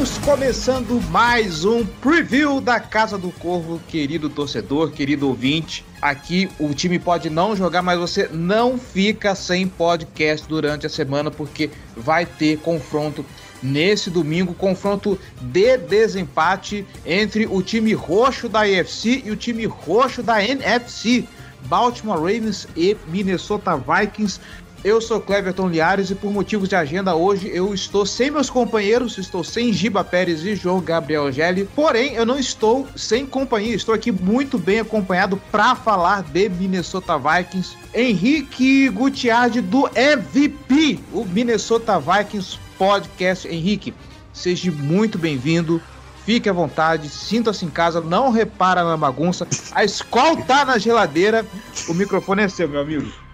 Estamos começando mais um preview da Casa do Corvo, querido torcedor, querido ouvinte. Aqui o time pode não jogar, mas você não fica sem podcast durante a semana, porque vai ter confronto nesse domingo confronto de desempate entre o time roxo da AFC e o time roxo da NFC. Baltimore Ravens e Minnesota Vikings. Eu sou Cleverton Liares e por motivos de agenda hoje eu estou sem meus companheiros, estou sem Giba Pérez e João Gabriel Gelli. Porém, eu não estou sem companhia, estou aqui muito bem acompanhado para falar de Minnesota Vikings. Henrique Gutiardi do MVP, o Minnesota Vikings Podcast. Henrique, seja muito bem-vindo. Fique à vontade, sinta-se em casa, não repara na bagunça. A escola tá na geladeira. O microfone é seu, meu amigo.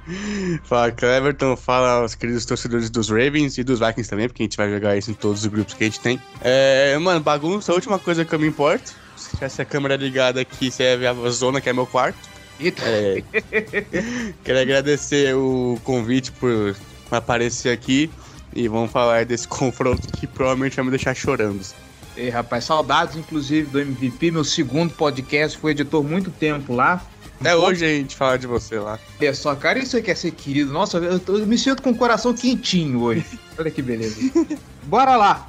Fala, Cleverton. Fala aos queridos torcedores dos Ravens e dos Vikings também, porque a gente vai jogar isso em todos os grupos que a gente tem. É, mano, bagunça, a última coisa que eu me importo. Se tivesse a câmera ligada aqui, você ia ver a zona que é meu quarto. É, quero agradecer o convite por aparecer aqui e vamos falar desse confronto que provavelmente vai me deixar chorando. Ei, rapaz, saudades inclusive do MVP, meu segundo podcast, fui editor muito tempo lá. Até hoje a gente fala de você lá. É só, cara, isso aqui é ser querido. Nossa, eu, tô- eu me sinto com o coração quentinho hoje. Olha que beleza. Bora lá.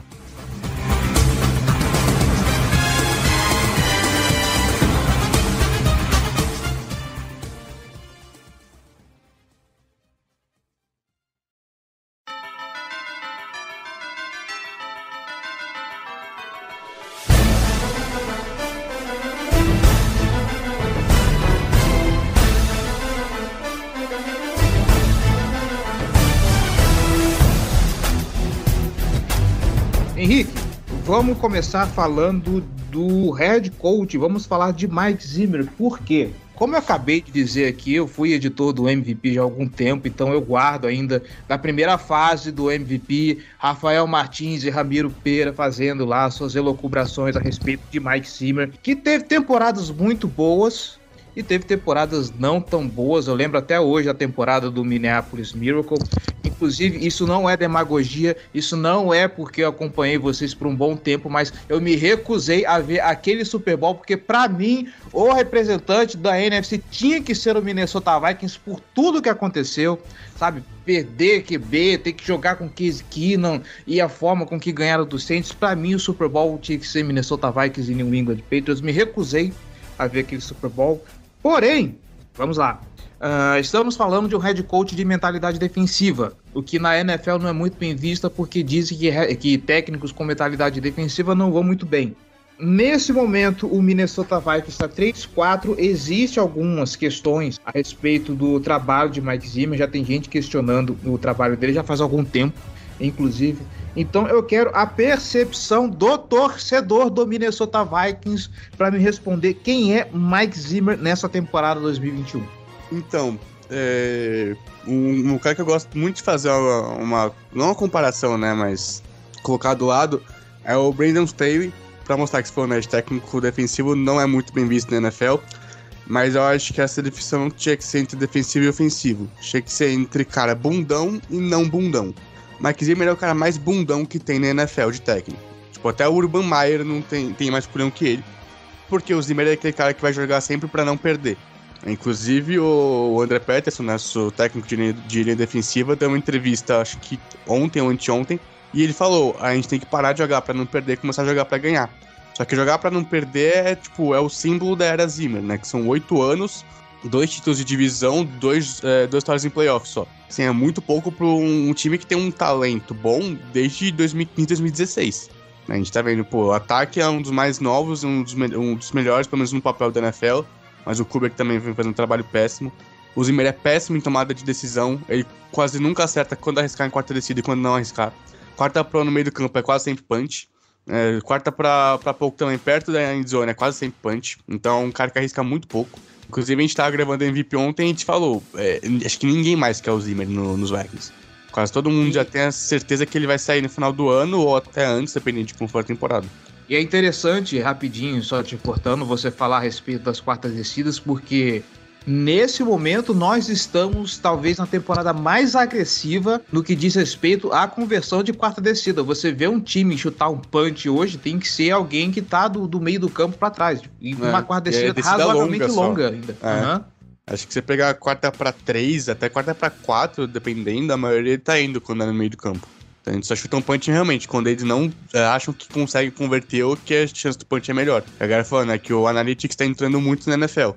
Vamos começar falando do head coach. Vamos falar de Mike Zimmer. Por quê? Como eu acabei de dizer aqui, eu fui editor do MVP já há algum tempo, então eu guardo ainda da primeira fase do MVP, Rafael Martins e Ramiro Pera fazendo lá suas elocubrações a respeito de Mike Zimmer, que teve temporadas muito boas, e teve temporadas não tão boas. Eu lembro até hoje a temporada do Minneapolis Miracle. Inclusive, isso não é demagogia, isso não é porque eu acompanhei vocês por um bom tempo, mas eu me recusei a ver aquele Super Bowl, porque para mim, o representante da NFC tinha que ser o Minnesota Vikings por tudo que aconteceu, sabe? Perder QB, ter que jogar com Case Keenum e a forma com que ganharam do Saints. Para mim, o Super Bowl tinha que ser Minnesota Vikings e New England Patriots. Me recusei a ver aquele Super Bowl. Porém, vamos lá. Ah, estamos falando de um head coach de mentalidade defensiva, o que na NFL não é muito bem vista porque dizem que, que técnicos com mentalidade defensiva não vão muito bem. Nesse momento, o Minnesota Vikings está 3-4. Existem algumas questões a respeito do trabalho de Mike Zimmer. Já tem gente questionando o trabalho dele já faz algum tempo, inclusive. Então eu quero a percepção do torcedor do Minnesota Vikings para me responder quem é Mike Zimmer nessa temporada 2021. Então, é, um, um cara que eu gosto muito de fazer uma, uma- não uma comparação, né, mas colocar do lado, é o Brandon Staley, pra mostrar que se for médio técnico defensivo não é muito bem visto na NFL, mas eu acho que essa definição tinha que ser entre defensivo e ofensivo, tinha que ser entre cara bundão e não bundão. Mike Zimmer é o cara mais bundão que tem na NFL de técnico. Tipo, até o Urban Meyer não tem, tem mais culhão que ele, porque o Zimmer é aquele cara que vai jogar sempre pra não perder. Inclusive, o André Peterson, nosso técnico de linha, de linha defensiva, deu uma entrevista, acho que ontem ou anteontem, e ele falou: a gente tem que parar de jogar pra não perder e começar a jogar pra ganhar. Só que jogar pra não perder é, tipo, é o símbolo da era Zimmer, né? Que são oito anos, dois títulos de divisão, dois, é, duas vitórias em playoffs só. Assim, é muito pouco pra um, time que tem um talento bom desde 2015, 2016. né? A gente tá vendo, pô, o ataque é um dos mais novos, um dos, um dos melhores, pelo menos no papel da NFL mas o Kubrick também vem fazendo um trabalho péssimo. O Zimmer é péssimo em tomada de decisão, ele quase nunca acerta quando arriscar em quarta descida e quando não arriscar. Quarta pro no meio do campo é quase sempre punch. É, quarta pra, pra pouco também, perto da endzone, é quase sempre punch. Então, é um cara que arrisca muito pouco. Inclusive, a gente tava gravando MVP ontem e a gente falou, é, acho que ninguém mais quer o Zimmer no, nos Vikings. Quase todo mundo já tem a certeza que ele vai sair no final do ano ou até antes, dependendo de como for a temporada. E é interessante, rapidinho, só te cortando, você falar a respeito das quartas descidas, porque nesse momento nós estamos talvez na temporada mais agressiva no que diz respeito à conversão de quarta descida. Você vê um time chutar um punch hoje, tem que ser alguém que tá do, do meio do campo para trás. E é, uma quarta descida, é descida razoavelmente longa, longa ainda. É. Uhum. Acho que você pegar quarta para três, até quarta para quatro, dependendo, a maioria tá indo quando é no meio do campo. Então, eles só chutam punch realmente, quando eles não é, acham que conseguem converter ou que a chance do punch é melhor. A galera falando é que o Analytics tá entrando muito na NFL.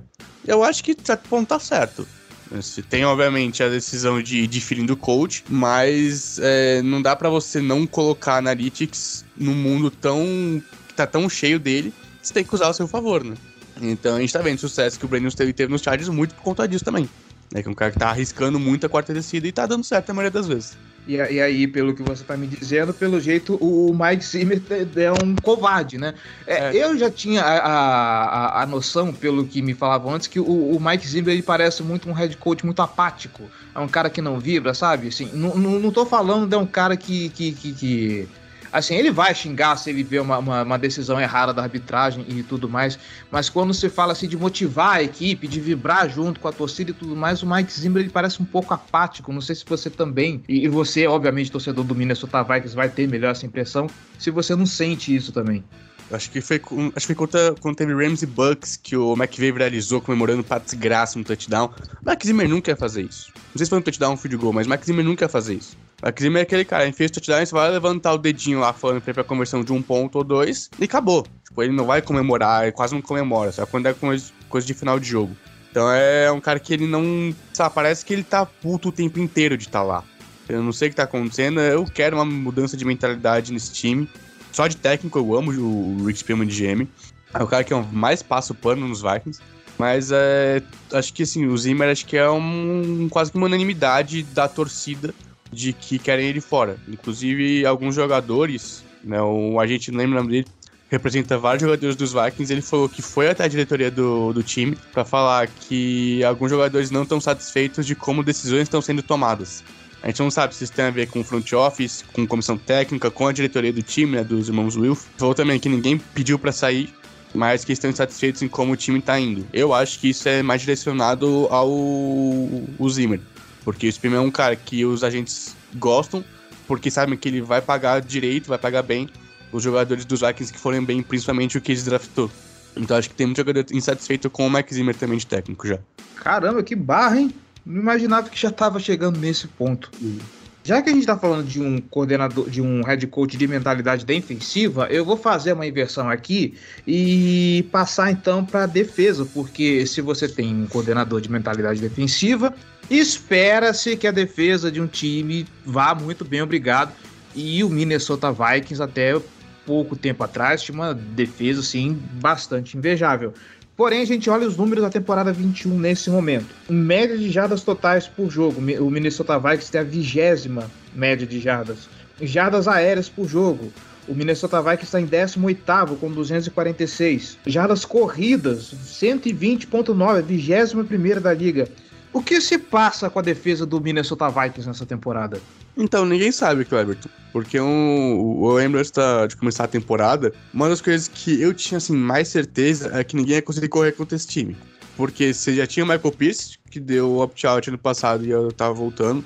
Eu acho que, de certo ponto, tá certo. Você tem, obviamente, a decisão de, de feeling do coach, mas é, não dá para você não colocar Analytics num mundo tão. que tá tão cheio dele, você tem que usar ao seu favor, né? Então a gente tá vendo o sucesso que o Brandon teve, teve nos Chargers muito por conta disso também. É que é um cara que tá arriscando muito a quarta descida e tá dando certo a maioria das vezes. E, e, aí, pelo que você tá me dizendo, pelo jeito, o Mike Zimmer é um covarde, né? É, é. Eu já tinha a, a, a, noção, pelo que me falavam antes, que o, o, Mike Zimmer ele parece muito um head coach muito apático. É um cara que não vibra, sabe? Assim, não, não, não tô falando de um cara que, que, que, que Assim, ele vai xingar se ele vê uma, uma, uma, decisão errada da arbitragem e tudo mais, mas quando se fala assim de motivar a equipe, de vibrar junto com a torcida e tudo mais, o Mike Zimmer ele parece um pouco apático. Não sei se você também, e você, obviamente, torcedor do Minnesota Vikings, vai ter melhor essa impressão, se você não sente isso também. Acho que foi, acho que foi contra, quando teve Rams e Bucks que o McVay viralizou comemorando para desgraça no touchdown. Max Zimmer nunca ia fazer isso. Não sei se foi um touchdown ou um field goal, mas Max Zimmer nunca ia fazer isso. Max Zimmer é aquele cara, ele fez touchdown, você vai levantar o dedinho lá falando pra, conversão de um ponto ou dois e acabou. Tipo, ele não vai comemorar, ele quase não comemora, sabe? Quando é coisa de final de jogo. Então é um cara que ele não. Sabe, parece que ele tá puto o tempo inteiro de estar tá lá. Eu não sei o que tá acontecendo, eu quero uma mudança de mentalidade nesse time. Só de técnico eu amo o Rick Spielman de GM. É o cara que mais passa o pano nos Vikings. Mas é, acho que assim, o Zimmer acho que é um, quase que uma unanimidade da torcida de que querem ele fora. Inclusive, alguns jogadores, né, o agente não lembra o nome dele, representa vários jogadores dos Vikings, ele falou que foi até a diretoria do, do time para falar que alguns jogadores não estão satisfeitos de como decisões estão sendo tomadas. A gente não sabe se isso tem a ver com front office, com comissão técnica, com a diretoria do time, né, dos irmãos Wilf. Falou também que ninguém pediu para sair, mas que estão insatisfeitos em como o time tá indo. Eu acho que isso é mais direcionado ao o Zimmer, porque o Spim é um cara que os agentes gostam, porque sabem que ele vai pagar direito, vai pagar bem os jogadores dos Vikings que forem bem, principalmente o que eles draftou. Então acho que tem muito jogador insatisfeito com o Mike Zimmer também de técnico já. Caramba, que barra, hein? Não imaginava que já estava chegando nesse ponto. Já que a gente está falando de um coordenador, de um head coach de mentalidade defensiva, eu vou fazer uma inversão aqui e passar então para defesa, porque se você tem um coordenador de mentalidade defensiva, espera-se que a defesa de um time vá muito bem, obrigado. E o Minnesota Vikings até pouco tempo atrás tinha uma defesa assim bastante invejável. Porém, a gente olha os números da temporada 21 nesse momento. Média de jardas totais por jogo. O Minnesota Vikings tem a vigésima média de jardas. Jardas aéreas por jogo. O Minnesota Vikings está em 18 com 246. Jardas corridas, 120.9, 21 da liga. O que se passa com a defesa do Minnesota Vikings nessa temporada? Então, ninguém sabe, Cleberton. Porque um, o Emirates tá de começar a temporada, uma das coisas que eu tinha assim, mais certeza é que ninguém ia conseguir correr contra esse time. Porque você já tinha o Michael Pierce, que deu opt-out ano passado e eu tava voltando.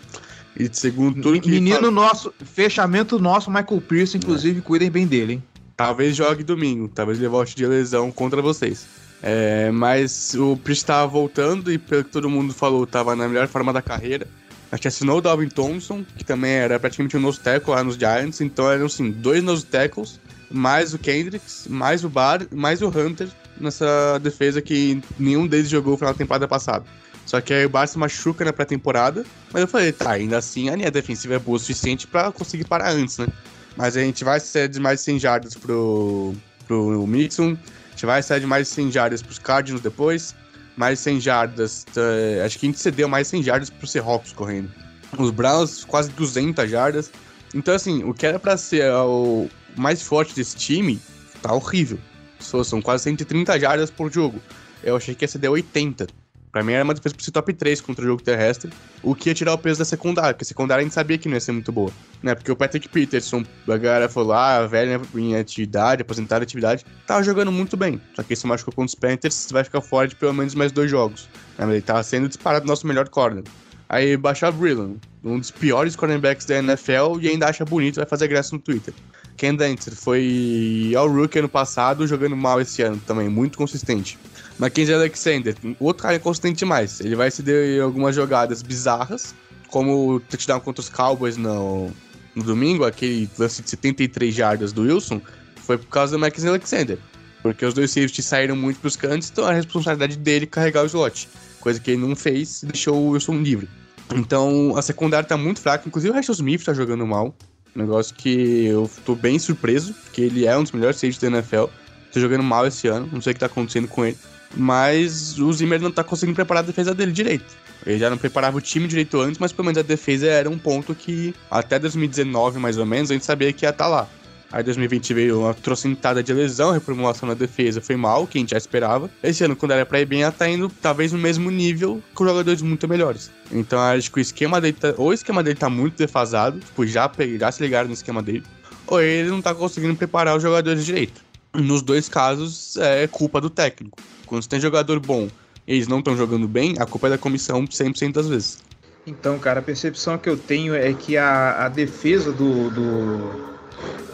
E segundo tudo que. Menino fala... nosso, fechamento nosso, Michael Pierce, inclusive, é. cuidem bem dele, hein? Talvez jogue domingo, talvez ele volte de lesão contra vocês. É, mas o Pierce estava voltando e, pelo que todo mundo falou, estava na melhor forma da carreira. A gente assinou o Dalvin Thompson, que também era praticamente um nose tackle lá nos Giants, então eram assim, dois nose tackles, mais o Kendricks, mais o Bar, mais o Hunter nessa defesa que nenhum deles jogou no final da temporada passada. Só que aí o Bar se machuca na pré-temporada, mas eu falei, tá, ainda assim a linha defensiva é boa o suficiente para conseguir parar antes, né? Mas a gente vai ser de mais 100 jardas pro, pro Mixon, a gente vai sair de mais de 100 jardas pros Cardinals depois. Mais 100 jardas. Uh, acho que a gente cedeu mais 100 jardas pro Seahawks correndo. Os Browns, quase 200 jardas. Então, assim, o que era pra ser o, mais forte desse time tá horrível. São quase 130 jardas por jogo. Eu achei que ia ser 80. Pra mim era uma defesa ser top 3 contra o jogo terrestre, o que ia tirar o peso da secundária, porque a secundária a gente sabia que não ia ser muito boa. Né? Porque o Patrick Peterson, a galera falou, ah, velho em atividade, aposentado em atividade, tava jogando muito bem. Só que se machucou contra os Panthers, vai ficar fora de pelo menos mais dois jogos. Né? Ele tava sendo disparado nosso melhor corner. Aí baixar Brillan, um dos piores cornerbacks da NFL, e ainda acha bonito, vai fazer graça no Twitter. Ken Dancer foi ao rookie ano passado, jogando mal esse ano também, muito consistente. Mackenzie Alexander, outro cara inconsistente demais. Ele vai ceder algumas jogadas bizarras, como o touchdown contra os Cowboys no, no domingo, aquele lance de 73 jardas do Wilson, foi por causa do Mackenzie Alexander. Porque os dois safeties saíram muito pros cantos, então a responsabilidade dele carregar o slot. Coisa que ele não fez e deixou o Wilson livre. Então a secundária tá muito fraca, inclusive o Rachel Smith tá jogando mal. Negócio que eu tô bem surpreso, porque ele é um dos melhores safeties da NFL. Tá jogando mal esse ano, não sei o que tá acontecendo com ele. Mas o Zimmer não tá conseguindo preparar a defesa dele direito. Ele já não preparava o time direito antes, mas pelo menos a defesa era um ponto que até 2019, mais ou menos, a gente sabia que ia estar tá lá. Aí 2020 veio uma trocentada de lesão, reformulação na defesa foi mal, que a gente já esperava. Esse ano, quando era pra ir bem, ela tá indo talvez no mesmo nível com jogadores muito melhores. Então acho que o esquema dele tá, ou o esquema dele tá muito defasado, tipo, já, já se ligaram no esquema dele, ou ele não tá conseguindo preparar os jogadores direito. Nos dois casos, é culpa do técnico. Quando você tem jogador bom e eles não estão jogando bem, a culpa é da comissão 100% das vezes. Então, cara, a percepção que eu tenho é que a, a defesa do, do,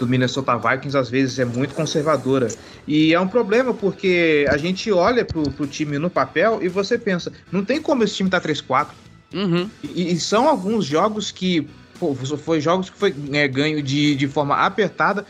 do, Minnesota Vikings às vezes é muito conservadora. E é um problema porque a gente olha pro, pro time no papel e você pensa, não tem como esse time tá 3-4. Uhum. E, e, são alguns jogos que. Pô, foi jogos que foi é, ganho de, de forma apertada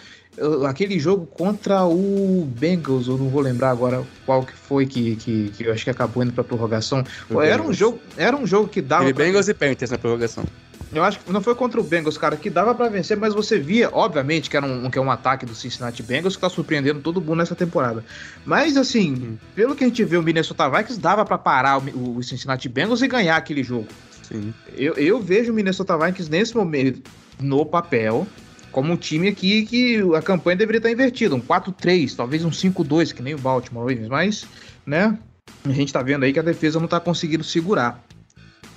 aquele jogo contra o Bengals, eu não vou lembrar agora qual que foi que, que, que eu acho que acabou indo pra prorrogação. O era um jogo, era um jogo que dava. Pra... Bengals e Panthers na prorrogação. Eu acho que não foi contra o Bengals, cara, que dava para vencer, mas você via, obviamente, que era um, que é um ataque do Cincinnati Bengals que tá surpreendendo todo mundo nessa temporada. Mas, assim, hum. pelo que a gente vê, o Minnesota Vikings dava para parar o, o, Cincinnati Bengals e ganhar aquele jogo. Sim. Eu, eu vejo o Minnesota Vikings nesse momento, no papel, como um time aqui que a campanha deveria estar invertida, um 4-3, talvez um 5-2, que nem o Baltimore Ravens, mas, né, a gente tá vendo aí que a defesa não tá conseguindo segurar.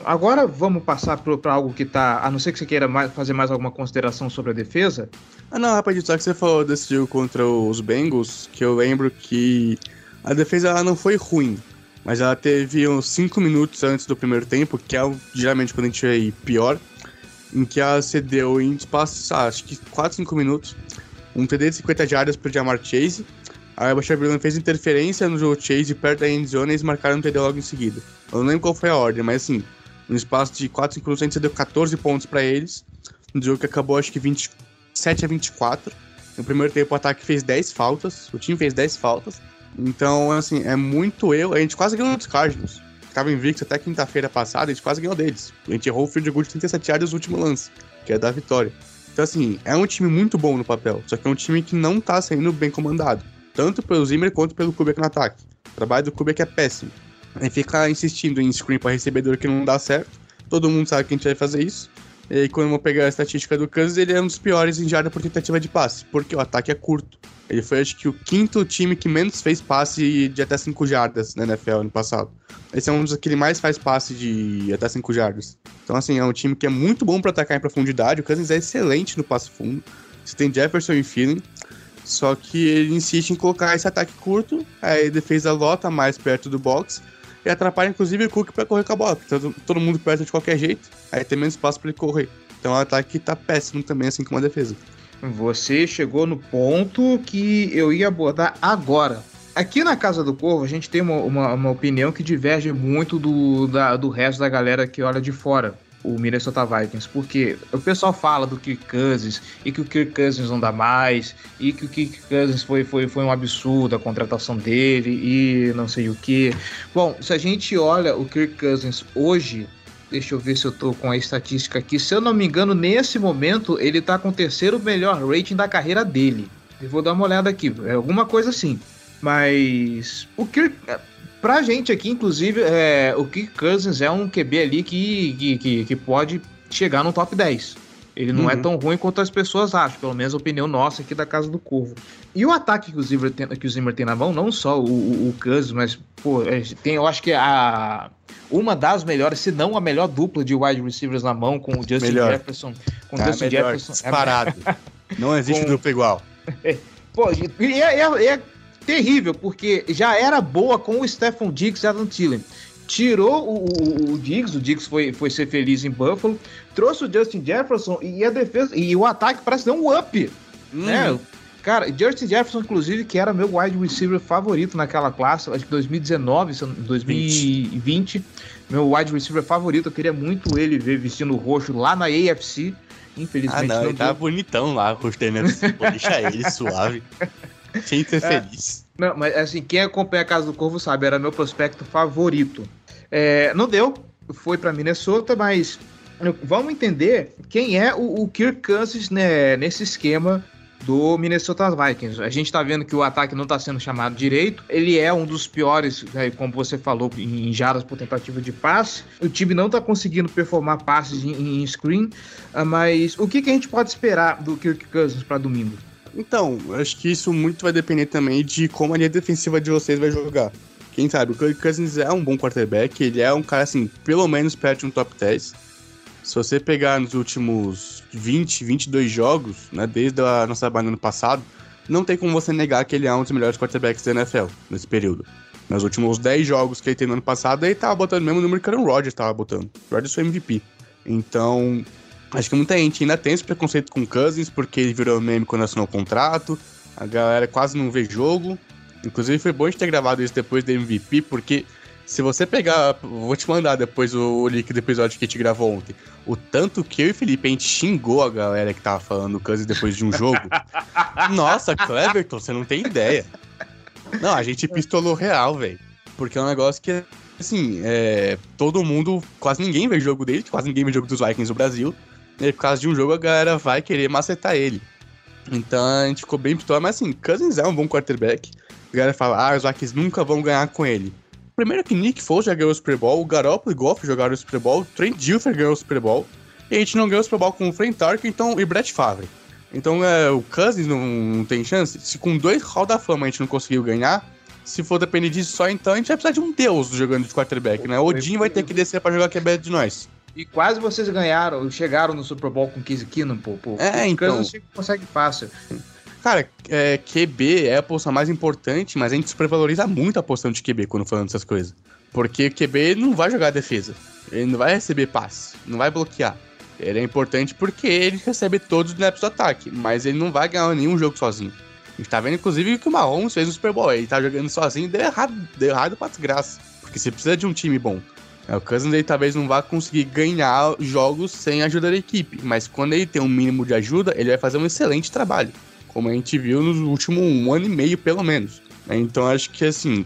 Agora vamos passar para algo que tá, a não ser que você queira mais, fazer mais alguma consideração sobre a defesa. Ah não, rapaz, só que você falou desse jogo contra os Bengals, que eu lembro que a defesa ela não foi ruim, mas ela teve uns 5 minutos antes do primeiro tempo, que é geralmente quando a gente é pior, em que ela cedeu em espaço, ah, acho que 4, 5 minutos, um TD de 50 jardas pro Jamar Chase. A Bashar Brillon fez interferência no jogo Chase perto da endzone e eles marcaram um TD logo em seguida. Eu não lembro qual foi a ordem, mas assim, no espaço de 4, 5 minutos a gente cedeu 14 pontos para eles. No jogo que acabou acho que 27 a 24. No primeiro tempo o ataque fez 10 faltas, o time fez 10 faltas. Então, assim, é muito eu. A gente quase ganhou dos Cardinals estava invicto até quinta-feira passada, a gente quase ganhou deles. A gente errou o field goal de 37 yardas no último lance, que é da vitória. Então, assim, é um time muito bom no papel, só que é um time que não tá sendo bem comandado, tanto pelo Zimmer quanto pelo Kubiak no ataque. O trabalho do Kubiak é péssimo. Aí fica insistindo em screen para recebedor que não dá certo, todo mundo sabe que a gente vai fazer isso. E quando eu pegar a estatística do Kansas, ele é um dos piores em jarda por tentativa de passe, porque o ataque é curto. Ele foi, acho que, o quinto time que menos fez passe de até 5 jardas na NFL ano passado. Esse é um dos que ele mais faz passe de até 5 jardas. Então, assim, é um time que é muito bom para atacar em profundidade. O Cousins é excelente no passe fundo. Você tem Jefferson e Feeling. Só que ele insiste em colocar esse ataque curto, aí a defesa lota mais perto do box e atrapalha inclusive o Cook para correr com a bola, porque todo mundo perto de qualquer jeito, aí tem menos espaço para ele correr. Então o ataque tá péssimo também, assim como a defesa. Você chegou no ponto que eu ia abordar agora. Aqui na Casa do Corvo, a gente tem uma, uma, uma opinião que diverge muito do, da, do resto da galera que olha de fora o Minnesota Vikings, porque o pessoal fala do Kirk Cousins e que o Kirk Cousins não dá mais e que o Kirk Cousins foi, foi, foi um absurdo a contratação dele e não sei o que. Bom, se a gente olha o Kirk Cousins hoje, Deixa eu ver se eu tô com a estatística aqui. Se eu não me engano, nesse momento ele tá com o terceiro melhor rating da carreira dele. Eu vou dar uma olhada aqui, é alguma coisa assim. Mas o Kirk, pra gente aqui, inclusive, é, o Kirk Cousins é um QB ali que, que, que, que pode chegar no top 10. Ele não é uhum. é tão ruim quanto as pessoas acham, pelo menos a opinião nossa aqui da Casa do Corvo. E o ataque que o Zimmer tem, que o Zimmer tem na mão, não só o, o, o Cousins, mas pô, é, tem, eu acho que a uma das melhores, se não a melhor dupla de wide receivers na mão com o Justin melhor. Jefferson. Com o Justin melhor, Jefferson. Disparado. não existe com... dupla igual. pô, e é, é, é, terrível, porque já era boa com o Stephon Diggs e Adam Thielen tirou o, o, o, Diggs, o Diggs foi, foi ser feliz em Buffalo, trouxe o Justin Jefferson e a defesa e o ataque parece dar um up, hum. né? Cara, Justin Jefferson, inclusive, que era meu wide receiver favorito naquela classe, acho que 2019, 2020, 20. meu wide receiver favorito, eu queria muito ele ver vestindo roxo lá na AFC. Infelizmente. Ah, não, não ele tá bonitão lá, gostei, né? Deixa ele suave. Sem ser é, feliz. Não, mas assim, quem acompanha a Casa do Corvo sabe, era meu prospecto favorito. É, não deu, foi para Minnesota, mas vamos entender quem é o, o Kirk Cousins né, nesse esquema do Minnesota Vikings. A gente está vendo que o ataque não está sendo chamado direito. Ele é um dos piores, né, como você falou, em jardas por tentativa de passe. O time não está conseguindo performar passes em, em screen. Uh, mas o que, que, a gente pode esperar do Kirk Cousins para domingo? Então, acho que isso muito vai depender também de como a linha defensiva de vocês vai jogar. Quem sabe, o Kirk Cousins é um bom quarterback, ele é um cara, assim, pelo menos perto de um top 10. Se você pegar nos últimos 20, 22 jogos, né, desde a nossa banana ano passado, não tem como você negar que ele é um dos melhores quarterbacks da NFL nesse período. Nos últimos 10 jogos que ele tem no ano passado, ele tava botando o mesmo número que o Rodgers tava botando. O Rodgers foi MVP. Então, acho que muita gente ainda tem esse preconceito com Cousins, porque ele virou meme quando assinou o contrato. A galera quase não vê jogo. Inclusive foi bom a gente ter gravado isso depois do MVP, porque se você pegar. Vou te mandar depois o, link do episódio que a gente gravou ontem. O tanto que eu e Felipe a gente xingou a galera que tava falando o Cousins depois de um jogo. Nossa, Cleverton, você não tem ideia. Não, a gente pistolou real, velho. Porque é um negócio que, assim, é, todo mundo, quase ninguém vê jogo dele, quase ninguém vê jogo dos Vikings no Brasil. E por causa de um jogo a galera vai querer macetar ele. Então a gente ficou bem pistola, mas assim, Cousins é um bom quarterback. A galera fala, ah, os Vikings nunca vão ganhar com ele. Primeiro que Nick Foles já ganhou o Super Bowl, o Garoppolo e Goff jogaram o Super Bowl, o Trent Dilfer ganhou o Super Bowl, e a gente não ganhou o Super Bowl com o Frank Tark então, e Brett Favre. Então é, o Cousins não, não, tem chance. Se com dois Hall da Fama a gente não conseguiu ganhar, se for depender disso só, então a gente vai precisar de um deus jogando de quarterback, né? Odin vai ter que descer pra jogar QB de nós. E quase vocês ganharam, chegaram no Super Bowl com 15 Keenum, pô. pô. É, então. Kansas consegue fácil. Cara, é, QB é a posição mais importante, mas a gente supervaloriza muito a posição de QB quando falando essas coisas. Porque QB não vai jogar defesa. Ele não vai receber passe, não vai bloquear. Ele é importante porque ele recebe todos os snaps do ataque, mas ele não vai ganhar nenhum jogo sozinho. A gente tá vendo, inclusive, que o Mahomes fez no Super Bowl. Ele tá jogando sozinho e deu errado, deu errado pra desgraça. Porque você precisa de um time bom. É, o Cousins talvez não vá conseguir ganhar jogos sem a ajuda da equipe, mas quando ele tem um mínimo de ajuda, ele vai fazer um excelente trabalho, como a gente viu nos últimos um ano e meio, pelo menos. É, então acho que assim,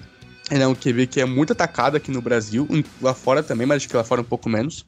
ele é um QB que é muito atacado aqui no Brasil, lá fora também, mas acho que lá fora um pouco menos.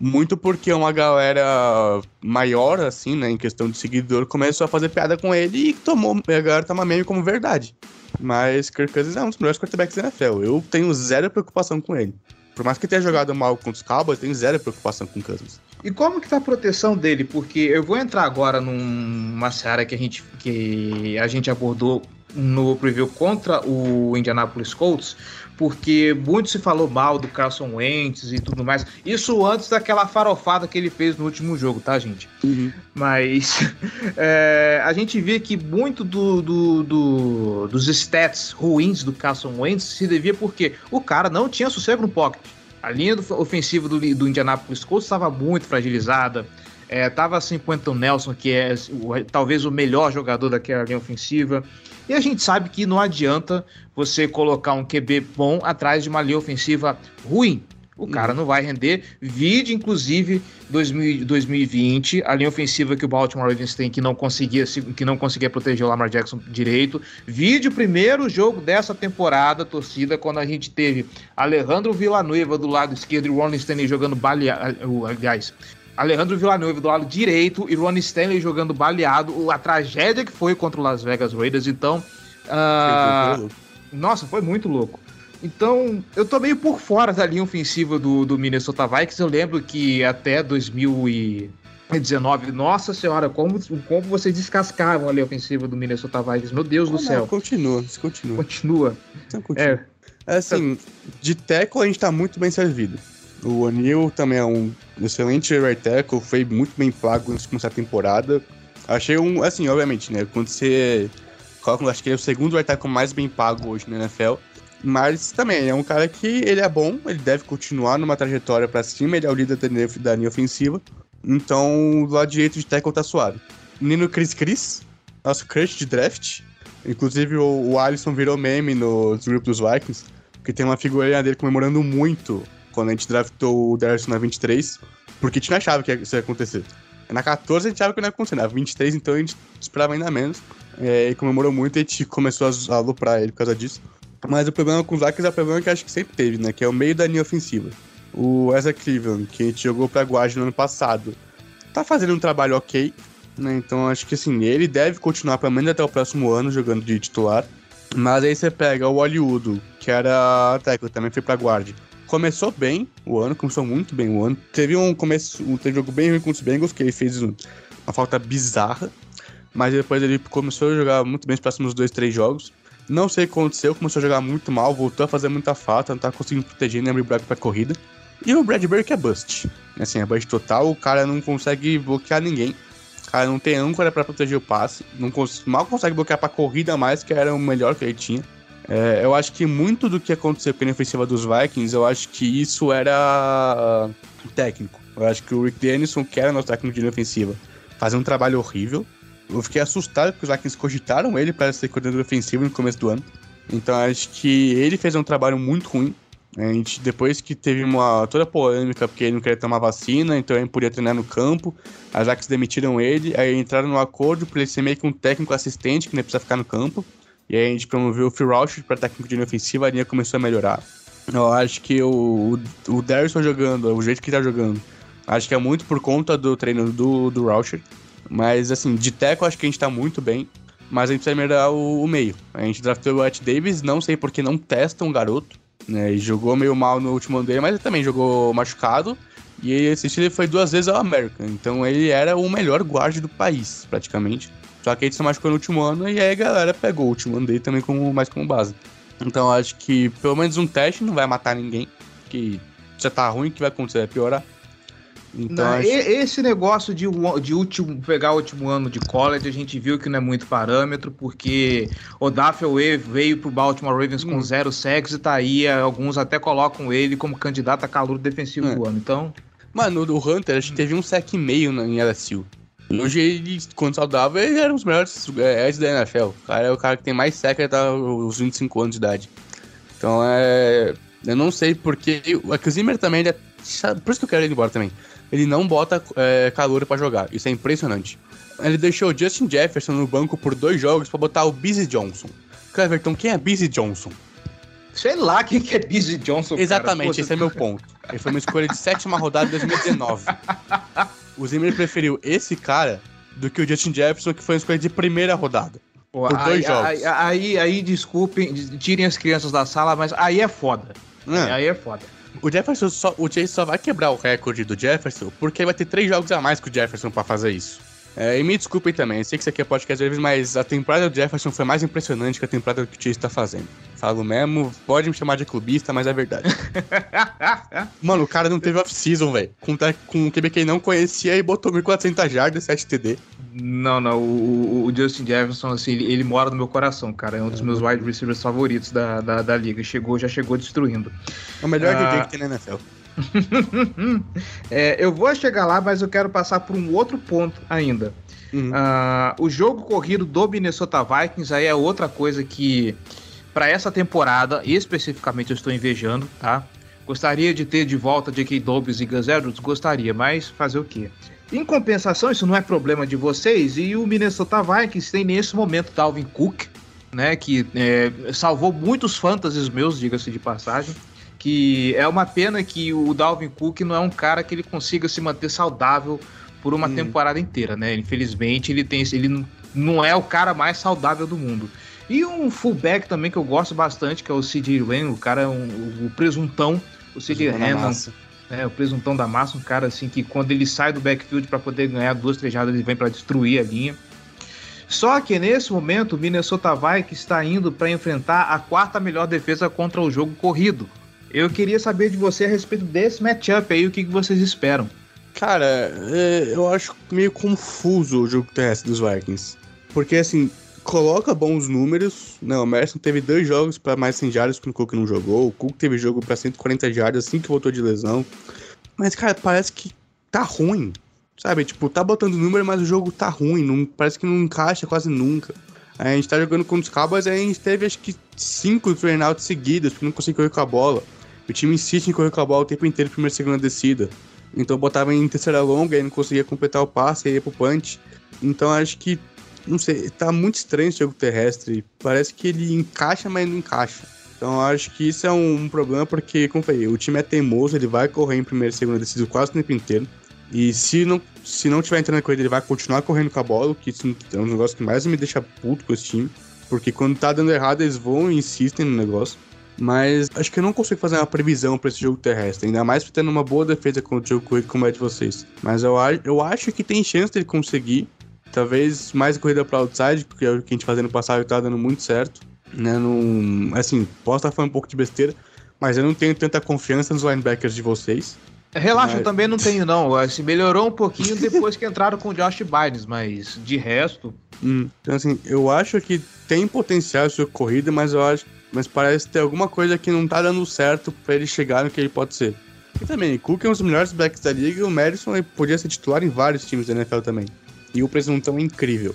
Muito porque uma galera maior, assim, né, em questão de seguidor, começou a fazer piada com ele e tomou, a galera toma meme como verdade. Mas Kirk Cousins é um dos melhores quarterbacks da NFL. Eu tenho zero preocupação com ele. Por mais que tenha jogado mal contra os Cowboys, tem zero preocupação com o Cousins. E como que tá a proteção dele? Porque eu vou entrar agora numa seara que a gente, que a gente abordou no preview contra o Indianapolis Colts, porque muito se falou mal do Carson Wentz e tudo mais. Isso antes daquela farofada que ele fez no último jogo, tá, gente? Uhum. Mas é, a gente vê que muito do, do, do, dos stats ruins do Carson Wentz se devia porque o cara não tinha sossego no pocket. A linha ofensiva do, do Indianapolis Colts estava muito fragilizada. É, tava sem Quentin Nelson, que é o, talvez o melhor jogador daquela linha ofensiva. E a gente sabe que não adianta você colocar um QB bom atrás de uma linha ofensiva ruim. O cara uhum. não vai render. Vide, inclusive, 2000, 2020, a linha ofensiva que o Baltimore Ravens tem que não conseguia, que não conseguia proteger o Lamar Jackson direito. Vide o primeiro jogo dessa temporada, torcida, quando a gente teve Alejandro Villanueva do lado esquerdo e Ron Stanley jogando baleado. Aliás, Alejandro Villanueva do lado direito e Ron Stanley jogando baleado. A tragédia que foi contra o Las Vegas Raiders. Então. Uh, nossa, foi muito louco. Então, eu tô meio por fora da linha ofensiva do, do Minnesota Vikings. Eu lembro que até 2000 e 19. Nossa senhora, como, como vocês descascavam ali a ofensiva do Minnesota Vikings. Meu Deus do não, céu. Continua, continua. Continua. Então, continua. É. Assim, de tackle a gente tá muito bem servido. O O'Neal também é um excelente right tackle, foi muito bem pago antes de começar a temporada. Achei um, assim, obviamente, né? Quando você coloca, acho que ele é o segundo right tackle mais bem pago hoje na NFL. Mas também é um cara que ele é bom, ele deve continuar numa trajetória para cima, ele é o líder da linha ofensiva. Então, do lado direito de tackle tá suave. Menino Chris Chris, nosso crush de draft. Inclusive, o, o Alisson virou meme nos grupos dos Vikings, porque tem uma figurinha dele comemorando muito quando a gente draftou o Darcy na 23, porque a gente não achava que isso ia acontecer. Na 14 a gente achava que não ia acontecer, na 23 então a gente esperava ainda menos. É, e comemorou muito e a gente começou a, aloprar ele por causa disso. Mas o problema com os Vikings é o problema que acho que sempre teve, né? Que é o meio da linha ofensiva. O Ezra Cleveland, que a gente jogou pra Guard no ano passado, tá fazendo um trabalho ok, né? Então acho que assim, ele deve continuar pelo menos até o próximo ano jogando de titular. Mas aí você pega o Hollywood, que era tackle, também foi pra Guard. Começou bem o ano, começou muito bem o ano. Teve um começo, um, teve um jogo bem ruim com os Bengals, que ele fez uma falta bizarra. Mas depois ele começou a jogar muito bem os próximos dois, três jogos. Não sei o que aconteceu, começou a jogar muito mal, voltou a fazer muita falta, não tá conseguindo proteger nem abrir buraco pra corrida. E o Bradbury que é bust. Assim, é bust total, o cara não consegue bloquear ninguém. O cara não tem âncora para proteger o passe, não cons mal consegue bloquear pra corrida mais, que era o melhor que ele tinha. É, eu acho que muito do que aconteceu com a ofensiva dos Vikings, eu acho que isso era técnico. Eu acho que o Rick Dennison, que era nosso técnico de linha ofensiva, fazia um trabalho horrível. Eu fiquei assustado porque os Vikings cogitaram ele para ser coordenador ofensivo no começo do ano. Então acho que ele fez um trabalho muito ruim. A gente, depois que teve uma toda polêmica porque ele não queria tomar vacina, então ele podia treinar no campo, as Vikings demitiram ele, aí entraram no acordo para ele ser meio que um técnico assistente, que nem precisa ficar no campo. E aí a gente promoveu o Phil Rausch para técnico de linha ofensiva, a linha começou a melhorar. Eu acho que o, o, o Darius jogando, o jeito que tá jogando, acho que é muito por conta do treino do, do Rauscher. Mas, assim, de teco acho que a gente tá muito bem. Mas a gente precisa melhorar o, o meio. A gente draftou o Ed Davis, não sei porque não testa um garoto. Né, e jogou meio mal no último ano dele, mas ele também jogou machucado. E esse ele foi duas vezes ao América. Então ele era o melhor guarda do país, praticamente. Só que ele se machucou no último ano e aí a galera pegou o último ano dele também como, mais como base. Então acho que pelo menos um teste não vai matar ninguém. Que já tá ruim, o que vai acontecer? Vai piorar. Então, não, acho... Esse negócio de, de último, pegar o último ano de college, a gente viu que não é muito parâmetro, porque o Daffel veio pro Baltimore Ravens com hum. zero sacks e tá aí, alguns até colocam ele como candidato a calor defensivo é. do ano, então... Mano, o Hunter, acho que teve um sec e meio em LSU. Hoje ele, quando saudável, ele era um dos melhores é, da NFL. O cara é o cara que tem mais sec até os 25 anos de idade. Então é... Eu não sei porque... É o Zimmer também, ele é... Por isso que eu quero ele embora também ele não bota é, calor para jogar. Isso é impressionante. Ele deixou o Justin Jefferson no banco por dois jogos para botar o Busy Johnson. Cleverton, quem é Busy Johnson? Sei lá quem que é Busy Johnson. Exatamente, esse é meu ponto. Ele foi uma escolha de sétima rodada de 2019. O Zimmer preferiu esse cara do que o Justin Jefferson, que foi uma escolha de primeira rodada. Pô, por dois aí, jogos. Aí, aí, aí, desculpem, tirem as crianças da sala, mas aí é foda. É. Aí é foda. O Jefferson só, o Chase só vai quebrar o recorde do Jefferson porque vai ter três jogos a mais que o Jefferson para fazer isso. É, e me desculpem também, sei que isso aqui é podcast às vezes, mas a temporada do Jefferson foi mais impressionante que a temporada que o Chase tá fazendo. Falo mesmo, pode me chamar de clubista, mas é verdade. Mano, o cara não teve off-season, velho. Com, com um QB que ele não conhecia e botou 1.400 jardas, 7 TD. Não, não, o, o, Justin Jefferson, assim, ele, ele, mora no meu coração, cara. É um dos meus wide receivers favoritos da, da, da liga. Chegou, já chegou destruindo. É o melhor ah, DJ que tem na NFL. é, eu vou chegar lá, mas eu quero passar por um outro ponto ainda. Uhum. Uh, o jogo corrido do Minnesota Vikings aí é outra coisa que, para essa temporada, especificamente, eu estou invejando, tá? Gostaria de ter de volta J.K. Dobbs e Gus Edwards? Gostaria, mas fazer o quê? Em compensação, isso não é problema de vocês, e o Minnesota Vikings tem nesse momento Dalvin Cook, né, que é, salvou muitos fantasies meus, diga-se de passagem que é uma pena que o Dalvin Cook não é um cara que ele consiga se manter saudável por uma hum. temporada inteira, né? Infelizmente, ele tem ele não é o cara mais saudável do mundo. E um fullback também que eu gosto bastante, que é o CJ Lamb, o cara é um, o presuntão, o CJ Hammond. É, o presuntão da massa, um cara assim que quando ele sai do backfield para poder ganhar duas, três jardas, ele vem para destruir a linha. Só que nesse momento o Minnesota Vikings está indo para enfrentar a quarta melhor defesa contra o jogo corrido. Eu queria saber de você a respeito desse matchup aí, o que, que vocês esperam. Cara, é, eu acho meio confuso o jogo terrestre dos Vikings. Porque assim, coloca bons números. Não, o Merson teve dois jogos para mais 100 jardas que o Cook não jogou. O Cook teve jogo para 140 jardas assim que voltou de lesão. Mas, cara, parece que tá ruim. Sabe? Tipo, tá botando número, mas o jogo tá ruim. Não, parece que não encaixa quase nunca. A gente tá jogando contra os Cowboys a gente teve acho que cinco turnouts seguidos, porque não conseguiu correr com a bola. O time insiste em correr com a bola o tempo inteiro, primeira e segunda descida. Então botava em terceira longa e não conseguia completar o passe e ia pro punch. Então acho que não sei, tá muito estranho esse jogo terrestre. Parece que ele encaixa, mas não encaixa. Então acho que isso é um, problema porque, como falei, o time é teimoso, ele vai correr em primeira e segunda descida quase o tempo inteiro. E se não, se não tiver entrando na corrida, ele vai continuar correndo com a bola, que isso é um negócio que mais me deixa puto com esse time. Porque quando tá dando errado, eles vão e insistem no negócio. Mas acho que eu não consigo fazer uma previsão para esse jogo terrestre, ainda mais tendo uma boa defesa contra o jogo corrido como é de vocês. Mas eu, eu acho que tem chance dele conseguir, Talvez mais corrida para outside, porque é o que a gente fazendo no passado tá dando muito certo. Né? Não, assim, posso estar falando um pouco de besteira, mas eu não tenho tanta confiança nos linebackers de vocês. Relaxa, mas... eu também não tenho, não. Se assim, melhorou um pouquinho depois que entraram com o Josh Biden, mas de resto. Hum, então, assim, eu acho que tem potencial sua corrida, mas eu acho. Mas parece ter alguma coisa que não tá dando certo para ele chegar no que ele pode ser. E também, Cook é um dos melhores backs da liga e o Madison podia ser titular em vários times da NFL também. E o presuntão é incrível.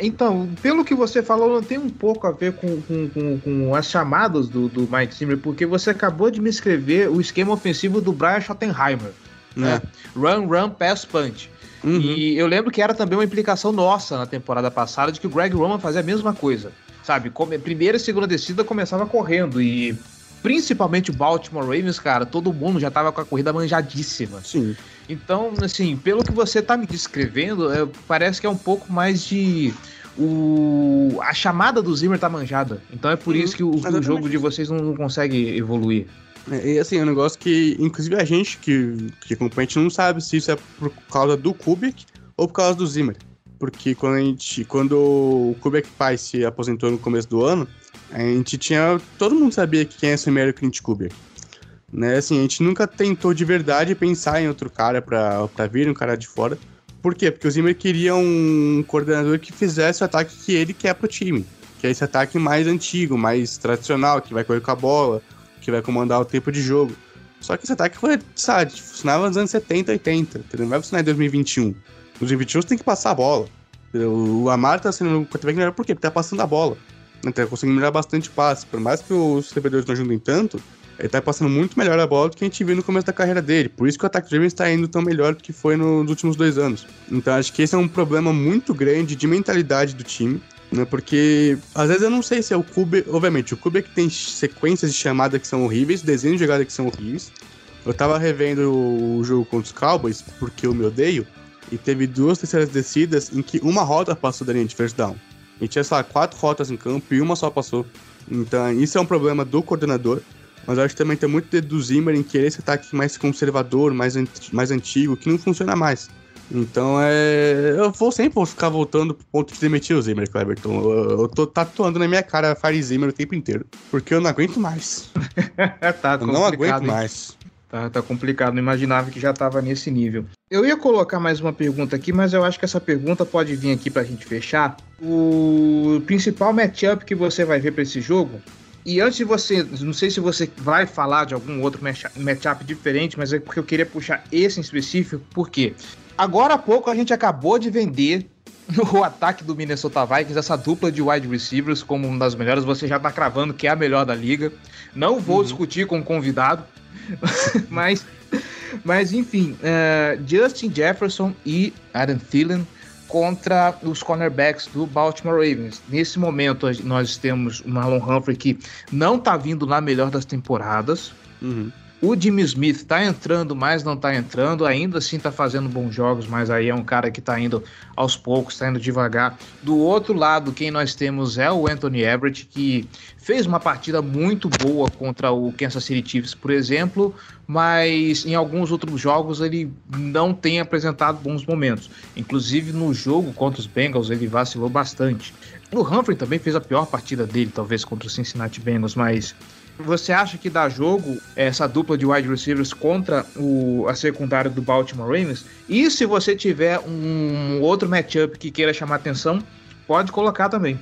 Então, pelo que você falou, não tem um pouco a ver com, com, com, com as chamadas do, do, Mike Zimmer, porque você acabou de me escrever o esquema ofensivo do Brian Schottenheimer. Né? É. Run, run, pass, punch. Uhum. E eu lembro que era também uma implicação nossa na temporada passada de que o Greg Roman fazia a mesma coisa. Sabe, primeira e segunda descida começava correndo e principalmente o Baltimore Ravens, cara, todo mundo já tava com a corrida manjadíssima. Sim. Então, assim, pelo que você tá me descrevendo, é, parece que é um pouco mais de. O, a chamada do Zimmer tá manjada. Então é por uhum, isso que o, o, jogo de vocês não, não consegue evoluir. É, e assim, é um negócio que, inclusive, a gente que, que acompanha, a gente não sabe se isso é por causa do Kubik ou por causa do Zimmer. Porque quando a gente. Quando o Kubik pai se aposentou no começo do ano, a gente tinha. Todo mundo sabia quem é esse Mary Clint Kubik. Né? Assim, a gente nunca tentou de verdade pensar em outro cara pra vir, um cara de fora. Por quê? Porque o Zimmer queria um coordenador que fizesse o ataque que ele quer pro time. Que é esse ataque mais antigo, mais tradicional, que vai correr com a bola, que vai comandar o tempo de jogo. Só que esse ataque foi, sabe, funcionava nos anos 70, 80, entendeu? Não vai funcionar em 2021. Nos 2021 você tem que passar a bola. O Amar tá sendo um quarterback melhor por quê? Porque tá passando a bola. Né? Tá conseguindo melhorar bastante passe. Por mais que os recebedores não ajudem tanto, ele tá passando muito melhor a bola do que a gente viu no começo da carreira dele. Por isso que o ataque Ravens está indo tão melhor do que foi nos últimos dois anos. Então acho que esse é um problema muito grande de mentalidade do time. Né, porque às vezes eu não sei se é o Cube. Obviamente, o Cube é que tem sequências de chamada que são horríveis, desenhos de jogada que são horríveis. Eu tava revendo o jogo contra os Cowboys, porque eu me odeio, e teve duas terceiras descidas em que uma rota passou da linha de first down. E tinha, sei lá, quatro rotas em campo e uma só passou. Então, isso é um problema do coordenador. Mas eu acho que também tem muito dedo do Zimmer em querer esse ataque mais conservador, mais, mais antigo, que não funciona mais. Então é. Eu vou sempre ficar voltando pro ponto de demitir o Zimmer, Cleberton. Eu, eu tô tatuando na minha cara a Fire Zimmer o tempo inteiro. Porque eu não aguento mais. tá, eu não aguento mais. Tá, tá complicado, não imaginava que já tava nesse nível. Eu ia colocar mais uma pergunta aqui, mas eu acho que essa pergunta pode vir aqui pra gente fechar. O principal matchup que você vai ver para esse jogo e antes de você, não sei se você vai falar de algum outro matchup diferente, mas é porque eu queria puxar esse em específico, porque agora há pouco a gente acabou de vender o ataque do Minnesota Vikings, essa dupla de wide receivers como uma das melhores, você já tá cravando que é a melhor da liga. Não vou uhum. discutir com o convidado, mas, mas enfim, uh, Justin Jefferson e Adam Thielen contra os cornerbacks do Baltimore Ravens. Nesse momento, nós temos o Marlon Humphrey que não está vindo na melhor das temporadas. Uhum. O Jimmy Smith está entrando, mas não está entrando. Ainda assim está fazendo bons jogos, mas aí é um cara que está indo aos poucos, está indo devagar. Do outro lado, quem nós temos é o Anthony Everett, que fez uma partida muito boa contra o Kansas City Chiefs, por exemplo, mas em alguns outros jogos ele não tem apresentado bons momentos. Inclusive no jogo contra os Bengals ele vacilou bastante. O Humphrey também fez a pior partida dele, talvez contra o Cincinnati Bengals, mas você acha que dá jogo essa dupla de wide receivers contra o, a secundária do Baltimore Ravens? E se você tiver um outro matchup que queira chamar atenção, pode colocar também.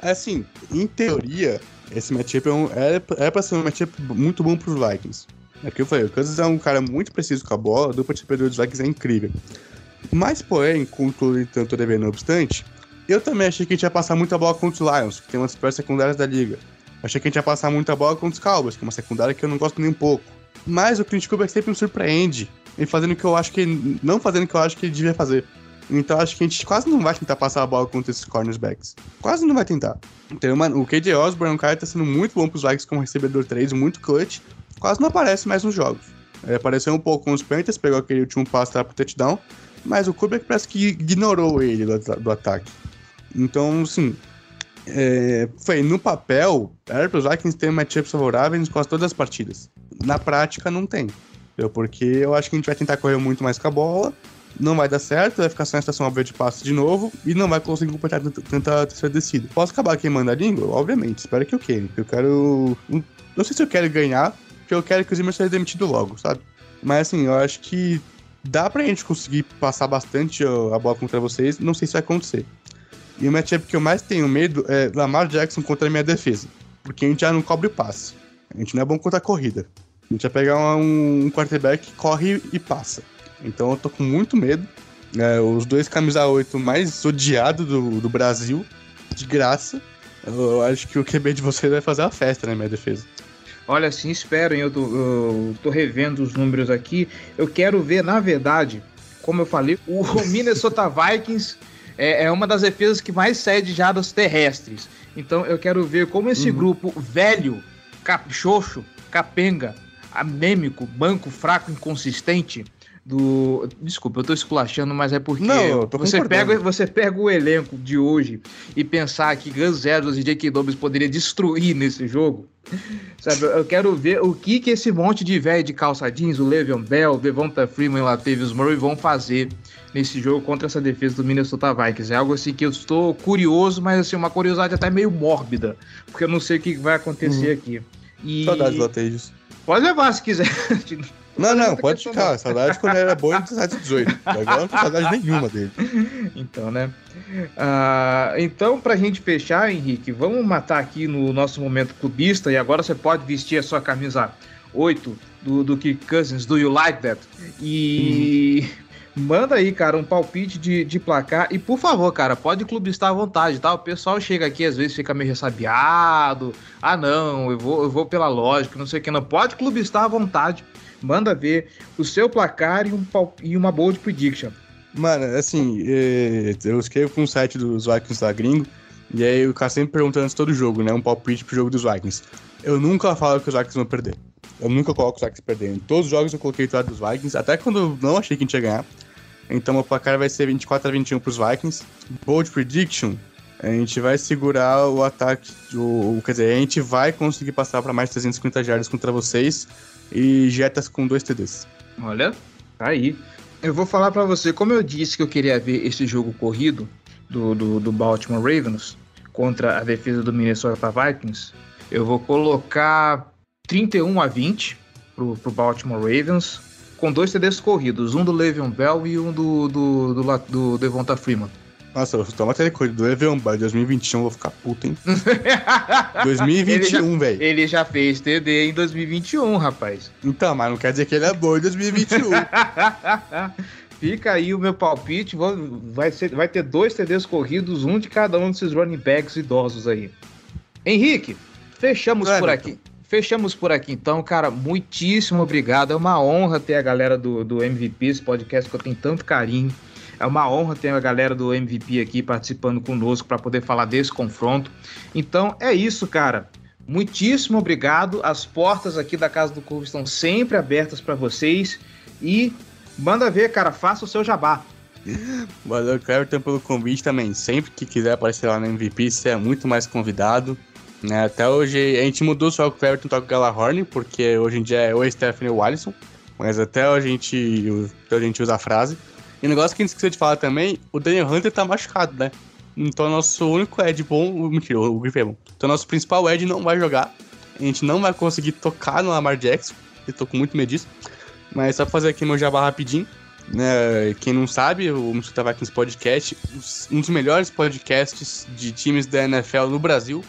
Assim, em teoria, esse matchup é, um, é, é pra ser um matchup muito bom pros Vikings. É porque eu falei, o Kansas é um cara muito preciso com a bola, a dupla de dos Vikings é incrível. Mas, porém, contudo, tanto devendo obstante, eu também achei que a gente ia passar muita bola contra os Lions, que tem uma das piores secundárias da liga. Achei que a gente ia passar muita bola contra os Cowboys, que é uma secundária que eu não gosto nem um pouco. Mas o Clint Cooper sempre me surpreende, em fazendo o que eu acho que não fazendo o que eu acho que ele devia fazer. Então acho que a gente quase não vai tentar passar a bola contra esses cornerbacks. Quase não vai tentar. Então, mano, o KJ Osborne é um cara que tá sendo muito bom pros Vikings como recebedor 3, muito clutch. Quase não aparece mais nos jogos. Ele apareceu um pouco com os Panthers, pegou aquele último passo lá pro touchdown, mas o Kubrick parece que ignorou ele do, do ataque. Então, assim, é, foi no papel, era para os Vikings terem matchups favoráveis quase todas as partidas. Na prática, não tem. Porque eu acho que a gente vai tentar correr muito mais com a bola não vai dar certo, vai ficar sem a estação óbvia de passe de novo e não vai conseguir completar tanta terceira descida. Posso acabar queimando a língua? Obviamente, espero que eu queime, porque eu quero. Não sei se eu quero ganhar, porque eu quero que o Zimmer seja demitido logo, sabe? Mas assim, eu acho que dá pra gente conseguir passar bastante a bola contra vocês, não sei se vai acontecer. E o matchup que eu mais tenho medo é Lamar Jackson contra a minha defesa, porque a gente já não cobre o passe. A gente não é bom contra a corrida. A gente vai pegar um, um quarterback que corre e passa. Então eu tô com muito medo. É, os dois camisa 8 mais odiados do, do Brasil, de graça. Eu acho que o QB de vocês vai fazer uma festa na minha defesa. Olha, assim, espero, hein? Eu tô, eu tô revendo os números aqui. Eu quero ver, na verdade, como eu falei, o Minnesota Vikings é, é uma das defesas que mais cede jadas terrestres. Então eu quero ver como esse uhum. grupo velho, caprichoso, capenga, anêmico, banco fraco, inconsistente, do. Desculpa, eu tô esculachando, mas é porque Não, você, pega, você pega o elenco de hoje e pensar que Guns Edwards e J.K. Dobbs poderia destruir nesse jogo. Sabe, eu quero ver o que que esse monte de velho de calça jeans, o Le'Veon Bell, o Devonta Freeman e o Latavius Murray vão fazer nesse jogo contra essa defesa do Minnesota Vikings. É algo assim que eu estou curioso, mas assim, uma curiosidade até meio mórbida, porque eu não sei o que vai acontecer uhum. aqui. E... Saudades, Latavius. Pode levar se quiser. Não, não, pode ficar. Saudade quando era bom em 18. Agora não tem saudade nenhuma dele. Então, né? Uh, então, pra gente fechar, Henrique, vamos matar aqui no nosso momento clubista. E agora você pode vestir a sua camisa 8 do, do Kirk Cousins, do You Like That? E. Hum. Manda aí, cara, um palpite de, de placar. E por favor, cara, pode clubistar à vontade, tá? O pessoal chega aqui, às vezes fica meio ressabiado. Ah, não, eu vou, eu vou pela lógica, não sei o que. Não, pode clubistar à vontade manda ver o seu placar e, um, e uma bold prediction. Mano, assim, é, eu escrevo com o site dos Vikings da Gringo, e aí o cara sempre perguntando antes todo jogo, né? Um palpite pro jogo dos Vikings. Eu nunca falo que os Vikings vão perder. Eu nunca coloco os Vikings perder. Em todos os jogos eu coloquei o dos Vikings, até quando eu não achei que a gente ia ganhar. Então o placar vai ser 24 a 21 pros Vikings. Bold prediction, a gente vai segurar o ataque, o, quer dizer, a gente vai conseguir passar para mais de 350 jardas contra vocês e Jetas com dois TDs. Olha, tá aí. Eu vou falar para você, como eu disse que eu queria ver esse jogo corrido do, do, do Baltimore Ravens contra a defesa do Minnesota Vikings, eu vou colocar 31 a 20 pro, pro Baltimore Ravens, com dois TDs corridos, um do Le'Veon Bell e um do, do, do, do Devonta Freeman. Nossa, eu tô matando coisa do Evian Bar 2021, eu vou ficar puto, hein? 2021, velho. Ele já fez TD em 2021, rapaz. Então, mas não quer dizer que ele é bom em 2021. Fica aí o meu palpite. Vai, ser, vai ter dois TDs corridos, um de cada um desses running backs idosos aí. Henrique, fechamos é, por aqui. Fechamos por aqui então, cara. Muitíssimo obrigado. É uma honra ter a galera do, do MVP, esse podcast que eu tenho tanto carinho. É uma honra ter a galera do MVP aqui participando conosco para poder falar desse confronto. Então é isso, cara. Muitíssimo obrigado. As portas aqui da Casa do Curvo estão sempre abertas para vocês. E manda ver, cara, faça o seu jabá. Valeu, Cleverton, pelo convite também. Sempre que quiser aparecer lá no MVP, você é muito mais convidado. Né, até hoje a gente mudou só que o Everton toca o Galahorn, porque hoje em dia é o Stephanie ou o Alisson. Mas até a gente, a gente usa a frase. E o negócio que a gente esqueceu de falar também, o Daniel Hunter tá machucado, né? Então nosso único Ed bom. Mentira, o Griffin é bom. Então nosso principal Ed não vai jogar. A gente não vai conseguir tocar no Lamar Jackson. Eu tô com muito medo disso. Mas só pra fazer aqui meu jabá rapidinho. Né? Quem não sabe, o Minnesota Vikings Podcast, um dos melhores podcasts de times da NFL no Brasil,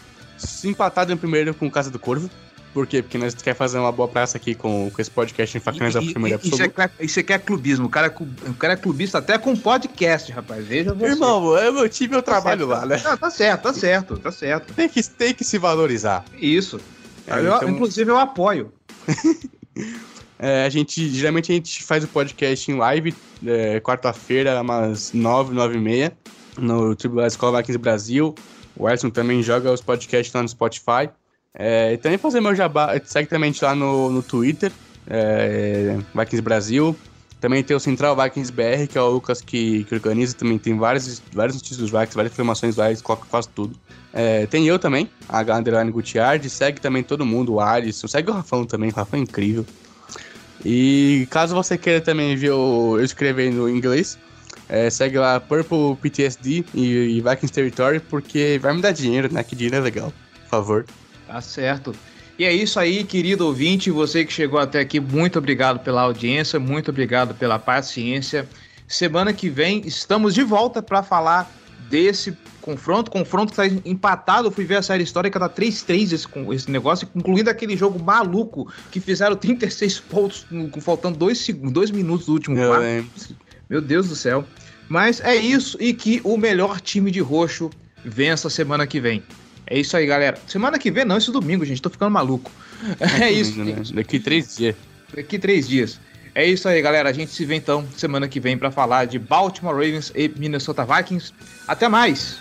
empatado em primeiro com o Casa do Corvo. Por quê? Porque nós quer fazer uma boa praça aqui com, com esse podcast em Facções da Primeira Isso é, isso é que é clubismo. O cara, é o cara é clubista até com podcast, rapaz. Veja você. Irmão, é meu time, eu tá trabalho certo, lá, né? Tá, tá certo, tá certo, tá certo. Tem que, tem que se valorizar. Isso. É, eu, então... Inclusive, eu apoio. é, a gente, geralmente a gente faz o podcast em live, é, quarta-feira, umas nove, nove e meia, no da Escola Vikings Brasil. O Edson também joga os podcasts lá no Spotify. É, e também fazer meu jabá, segue também lá no, no Twitter, é, Vikings Brasil. Também tem o Central Vikings BR, que é o Lucas que, que organiza, também tem vários, vários notícias dos Vikings, várias informações lá, coloca quase tudo. É, tem eu também, a Underline Gutiardi, segue também todo mundo, o Alisson, segue o Rafão também, o Rafão é incrível. E caso você queira também ver eu escrevendo em inglês, é, segue lá Purple PTSD e, e Vikings Territory, porque vai me dar dinheiro, né? Que dinheiro é legal, por favor. Tá certo. E é isso aí, querido ouvinte, você que chegou até aqui, muito obrigado pela audiência, muito obrigado pela paciência. Semana que vem estamos de volta para falar desse confronto, confronto que está empatado. Eu fui ver a série histórica, tá 3-3 esse, esse negócio, incluindo aquele jogo maluco que fizeram 36 pontos faltando 2 dois minutos do último quarto. Meu Deus do céu. Mas é isso e que o melhor time de roxo vença semana que vem. É isso aí, galera. Semana que vem, não, esse domingo, gente. Tô ficando maluco. É isso. Né? Daqui três dias. Daqui três dias. É isso aí, galera. A gente se vê então semana que vem para falar de Baltimore Ravens e Minnesota Vikings. Até mais!